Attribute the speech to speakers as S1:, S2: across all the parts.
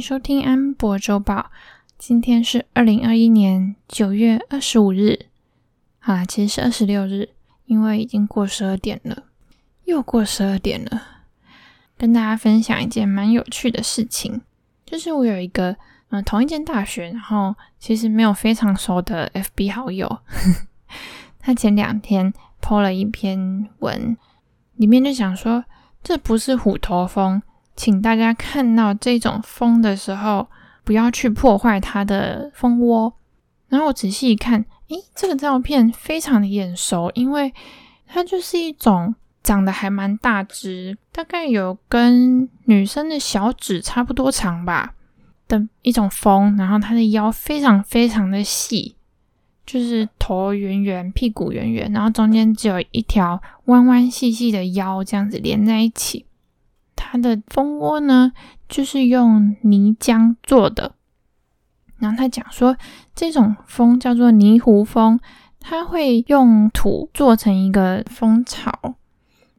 S1: 收听安博周报。今天是二零二一年九月二十五日，好啦，其实是二十六日，因为已经过十二点了，又过十二点了。跟大家分享一件蛮有趣的事情，就是我有一个嗯同一间大学，然后其实没有非常熟的 FB 好友，他前两天 po 了一篇文，里面就想说，这不是虎头蜂。请大家看到这种蜂的时候，不要去破坏它的蜂窝。然后我仔细一看，诶，这个照片非常的眼熟，因为它就是一种长得还蛮大只，大概有跟女生的小指差不多长吧的一种蜂。然后它的腰非常非常的细，就是头圆圆，屁股圆圆，然后中间只有一条弯弯细细的腰，这样子连在一起。它的蜂窝呢，就是用泥浆做的。然后他讲说，这种蜂叫做泥糊蜂，它会用土做成一个蜂巢，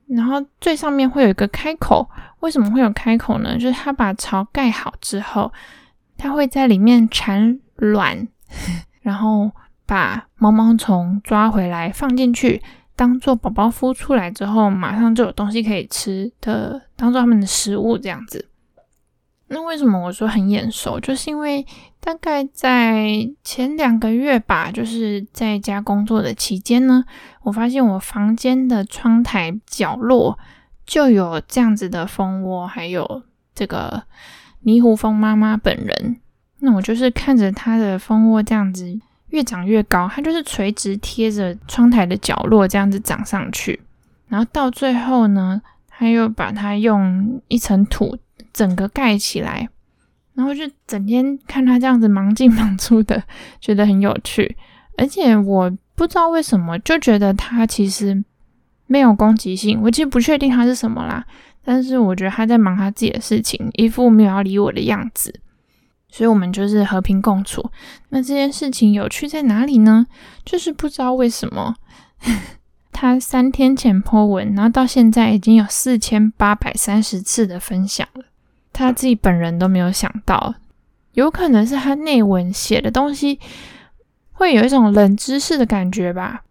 S1: 然后最上面会有一个开口。为什么会有开口呢？就是它把巢盖好之后，它会在里面产卵，然后把毛毛虫抓回来放进去。当做宝宝孵出来之后，马上就有东西可以吃的，当做他们的食物这样子。那为什么我说很眼熟？就是因为大概在前两个月吧，就是在家工作的期间呢，我发现我房间的窗台角落就有这样子的蜂窝，还有这个泥壶蜂妈妈本人。那我就是看着它的蜂窝这样子。越长越高，它就是垂直贴着窗台的角落这样子长上去，然后到最后呢，他又把它用一层土整个盖起来，然后就整天看它这样子忙进忙出的，觉得很有趣。而且我不知道为什么就觉得它其实没有攻击性，我其实不确定它是什么啦，但是我觉得它在忙它自己的事情，一副没有要理我的样子。所以我们就是和平共处。那这件事情有趣在哪里呢？就是不知道为什么，他三天前 po 文，然后到现在已经有四千八百三十次的分享了。他自己本人都没有想到，有可能是他内文写的东西会有一种冷知识的感觉吧。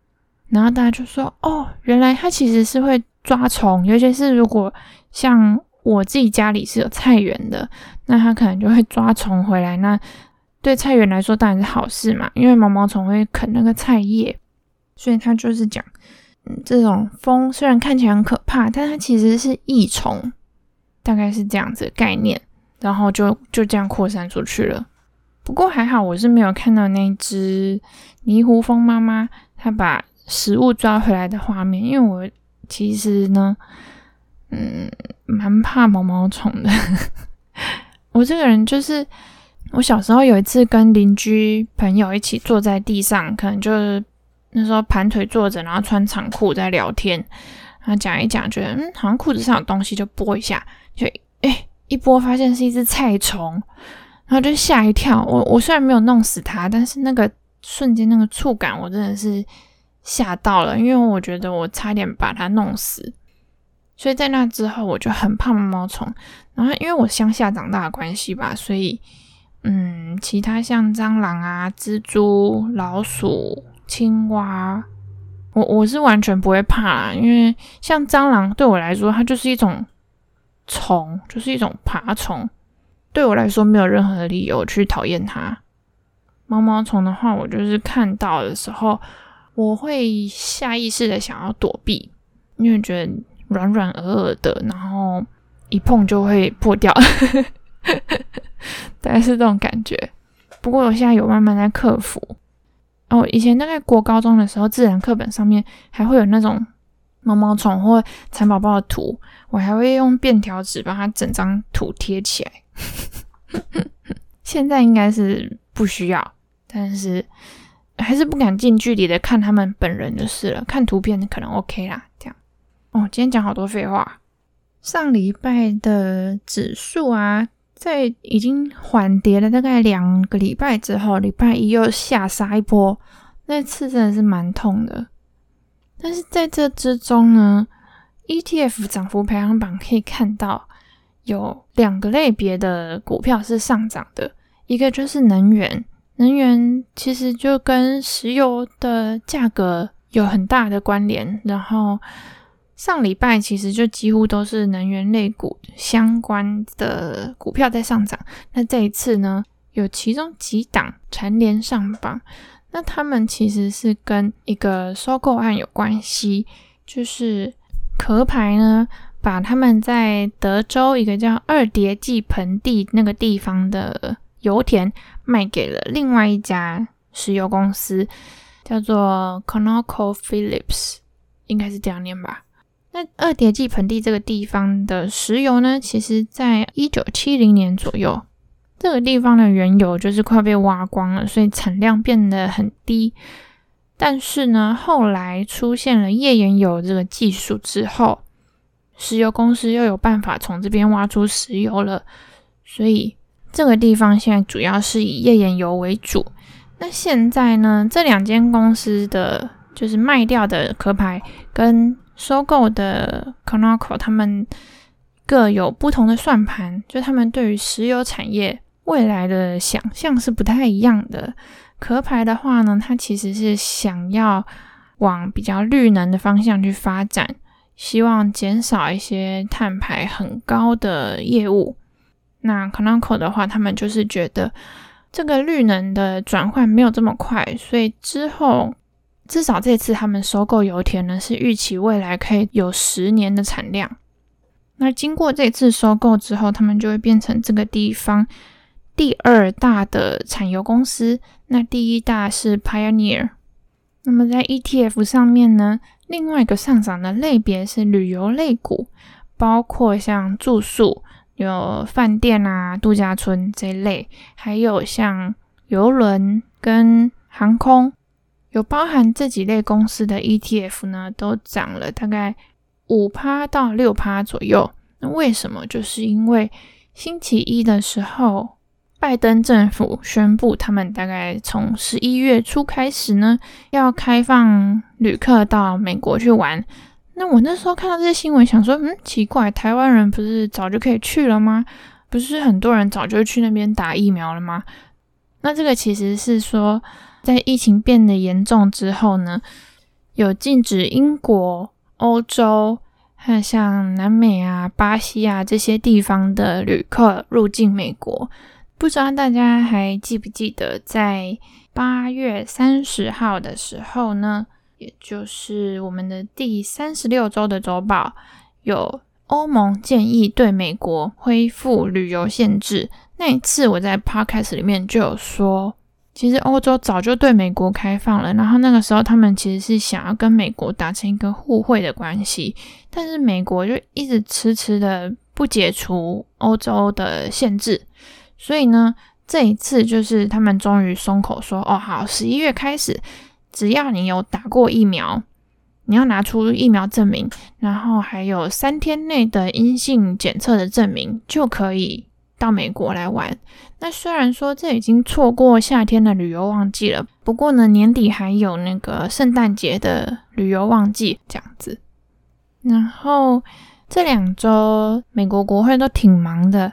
S1: 然后大家就说：“哦，原来他其实是会抓虫，尤其是如果像……”我自己家里是有菜园的，那他可能就会抓虫回来。那对菜园来说当然是好事嘛，因为毛毛虫会啃那个菜叶，所以他就是讲，嗯，这种蜂虽然看起来很可怕，但它其实是益虫，大概是这样子的概念，然后就就这样扩散出去了。不过还好，我是没有看到那只泥壶蜂妈妈她把食物抓回来的画面，因为我其实呢，嗯。蛮怕毛毛虫的，我这个人就是，我小时候有一次跟邻居朋友一起坐在地上，可能就是那时候盘腿坐着，然后穿长裤在聊天，然后讲一讲，觉得嗯，好像裤子上有东西，就拨一下，就诶一拨发现是一只菜虫，然后就吓一跳。我我虽然没有弄死它，但是那个瞬间那个触感，我真的是吓到了，因为我觉得我差点把它弄死。所以在那之后，我就很怕毛毛虫。然后因为我乡下长大的关系吧，所以嗯，其他像蟑螂啊、蜘蛛、老鼠、青蛙，我我是完全不会怕。因为像蟑螂对我来说，它就是一种虫，就是一种爬虫，对我来说没有任何的理由去讨厌它。毛毛虫的话，我就是看到的时候，我会下意识的想要躲避，因为觉得。软软鹅鹅的，然后一碰就会破掉，大概是这种感觉。不过我现在有慢慢在克服。哦，以前大概国高中的时候，自然课本上面还会有那种毛毛虫或蚕宝宝的图，我还会用便条纸把它整张图贴起来。现在应该是不需要，但是还是不敢近距离的看他们本人就是了，看图片可能 OK 啦，这样。哦，今天讲好多废话。上礼拜的指数啊，在已经缓跌了大概两个礼拜之后，礼拜一又下杀一波，那次真的是蛮痛的。但是在这之中呢，ETF 涨幅排行榜可以看到，有两个类别的股票是上涨的，一个就是能源，能源其实就跟石油的价格有很大的关联。然后上礼拜其实就几乎都是能源类股相关的股票在上涨。那这一次呢，有其中几档蝉联上榜，那他们其实是跟一个收购案有关系，就是壳牌呢。把他们在德州一个叫二叠纪盆地那个地方的油田卖给了另外一家石油公司，叫做 ConocoPhillips，应该是这样念吧。那二叠纪盆地这个地方的石油呢，其实在一九七零年左右，这个地方的原油就是快被挖光了，所以产量变得很低。但是呢，后来出现了页岩油这个技术之后，石油公司又有办法从这边挖出石油了，所以这个地方现在主要是以页岩油为主。那现在呢，这两间公司的就是卖掉的壳牌跟收购的 Conoco，他们各有不同的算盘，就他们对于石油产业未来的想象是不太一样的。壳牌的话呢，它其实是想要往比较绿能的方向去发展。希望减少一些碳排很高的业务。那 Conoco 的话，他们就是觉得这个绿能的转换没有这么快，所以之后至少这次他们收购油田呢，是预期未来可以有十年的产量。那经过这次收购之后，他们就会变成这个地方第二大的产油公司。那第一大是 Pioneer。那么在 ETF 上面呢，另外一个上涨的类别是旅游类股，包括像住宿、有饭店啊、度假村这一类，还有像邮轮跟航空，有包含这几类公司的 ETF 呢，都涨了大概五趴到六趴左右。那为什么？就是因为星期一的时候。拜登政府宣布，他们大概从十一月初开始呢，要开放旅客到美国去玩。那我那时候看到这些新闻，想说，嗯，奇怪，台湾人不是早就可以去了吗？不是很多人早就去那边打疫苗了吗？那这个其实是说，在疫情变得严重之后呢，有禁止英国、欧洲，还有像南美啊、巴西啊这些地方的旅客入境美国。不知道大家还记不记得，在八月三十号的时候呢，也就是我们的第三十六周的周报，有欧盟建议对美国恢复旅游限制。那一次我在 Podcast 里面就有说，其实欧洲早就对美国开放了，然后那个时候他们其实是想要跟美国达成一个互惠的关系，但是美国就一直迟迟的不解除欧洲的限制。所以呢，这一次就是他们终于松口说：“哦，好，十一月开始，只要你有打过疫苗，你要拿出疫苗证明，然后还有三天内的阴性检测的证明，就可以到美国来玩。那虽然说这已经错过夏天的旅游旺季了，不过呢，年底还有那个圣诞节的旅游旺季这样子。然后这两周美国国会都挺忙的。”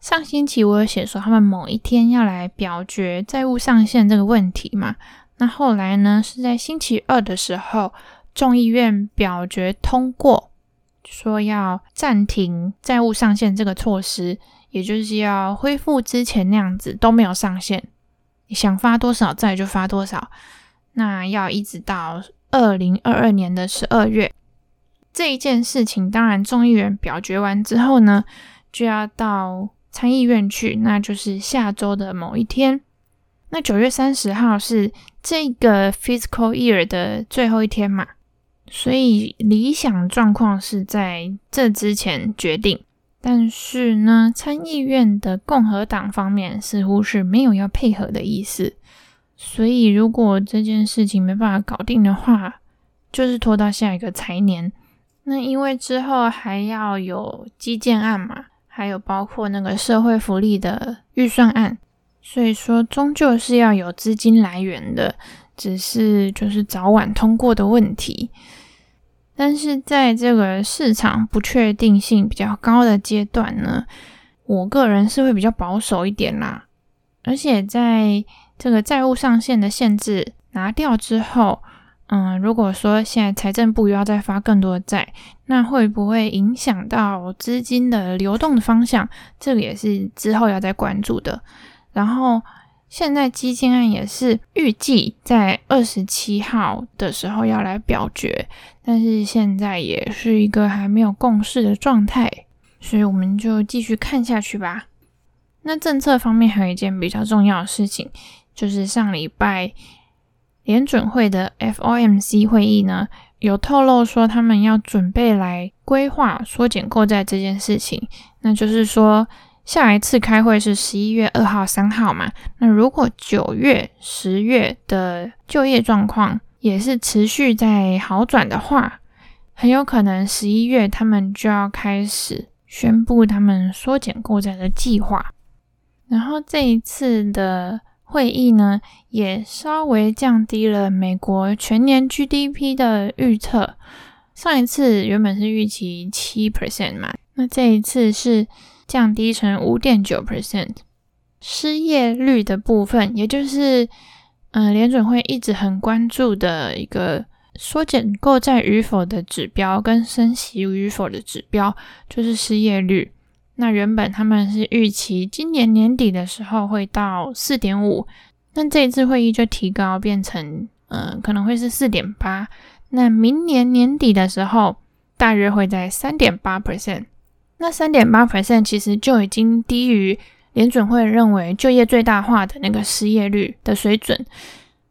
S1: 上星期我有写说他们某一天要来表决债务上限这个问题嘛，那后来呢，是在星期二的时候，众议院表决通过，说要暂停债务上限这个措施，也就是要恢复之前那样子都没有上限，你想发多少债就发多少，那要一直到二零二二年的十二月。这一件事情当然众议院表决完之后呢，就要到。参议院去，那就是下周的某一天。那九月三十号是这个 fiscal year 的最后一天嘛，所以理想状况是在这之前决定。但是呢，参议院的共和党方面似乎是没有要配合的意思，所以如果这件事情没办法搞定的话，就是拖到下一个财年。那因为之后还要有基建案嘛。还有包括那个社会福利的预算案，所以说终究是要有资金来源的，只是就是早晚通过的问题。但是在这个市场不确定性比较高的阶段呢，我个人是会比较保守一点啦。而且在这个债务上限的限制拿掉之后，嗯，如果说现在财政部又要再发更多的债，那会不会影响到资金的流动的方向？这个也是之后要再关注的。然后现在基金案也是预计在二十七号的时候要来表决，但是现在也是一个还没有共识的状态，所以我们就继续看下去吧。那政策方面还有一件比较重要的事情，就是上礼拜。联准会的 FOMC 会议呢，有透露说他们要准备来规划缩减购债这件事情。那就是说，下一次开会是十一月二号、三号嘛。那如果九月、十月的就业状况也是持续在好转的话，很有可能十一月他们就要开始宣布他们缩减购债的计划。然后这一次的。会议呢，也稍微降低了美国全年 GDP 的预测。上一次原本是预期七 percent 嘛，那这一次是降低成五点九 percent。失业率的部分，也就是嗯、联准会一直很关注的一个缩减购债与否的指标，跟升息与否的指标，就是失业率。那原本他们是预期今年年底的时候会到四点五，那这一次会议就提高变成，嗯、可能会是四点八。那明年年底的时候，大约会在三点八 percent。那三点八 percent 其实就已经低于联准会认为就业最大化的那个失业率的水准，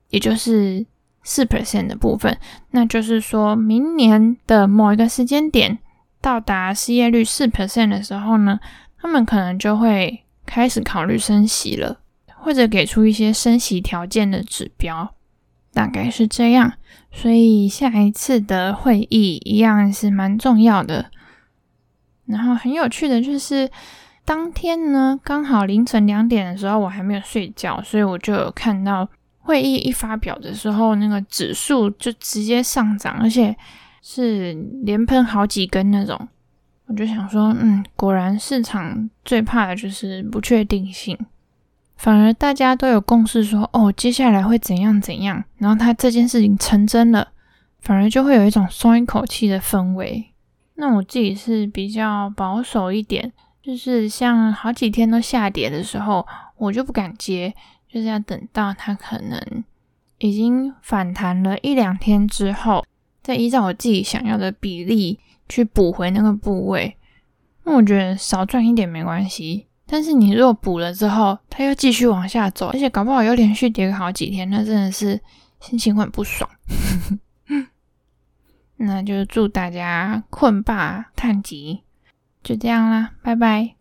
S1: 也就是四 percent 的部分。那就是说明年的某一个时间点。到达失业率四 percent 的时候呢，他们可能就会开始考虑升息了，或者给出一些升息条件的指标，大概是这样。所以下一次的会议一样是蛮重要的。然后很有趣的就是，当天呢刚好凌晨两点的时候，我还没有睡觉，所以我就有看到会议一发表的时候，那个指数就直接上涨，而且。是连喷好几根那种，我就想说，嗯，果然市场最怕的就是不确定性，反而大家都有共识说，哦，接下来会怎样怎样，然后他这件事情成真了，反而就会有一种松一口气的氛围。那我自己是比较保守一点，就是像好几天都下跌的时候，我就不敢接，就是要等到它可能已经反弹了一两天之后。再依照我自己想要的比例去补回那个部位，那我觉得少赚一点没关系。但是你如果补了之后，它又继续往下走，而且搞不好又连续跌个好几天，那真的是心情会很不爽。那就祝大家困霸探底，就这样啦，拜拜。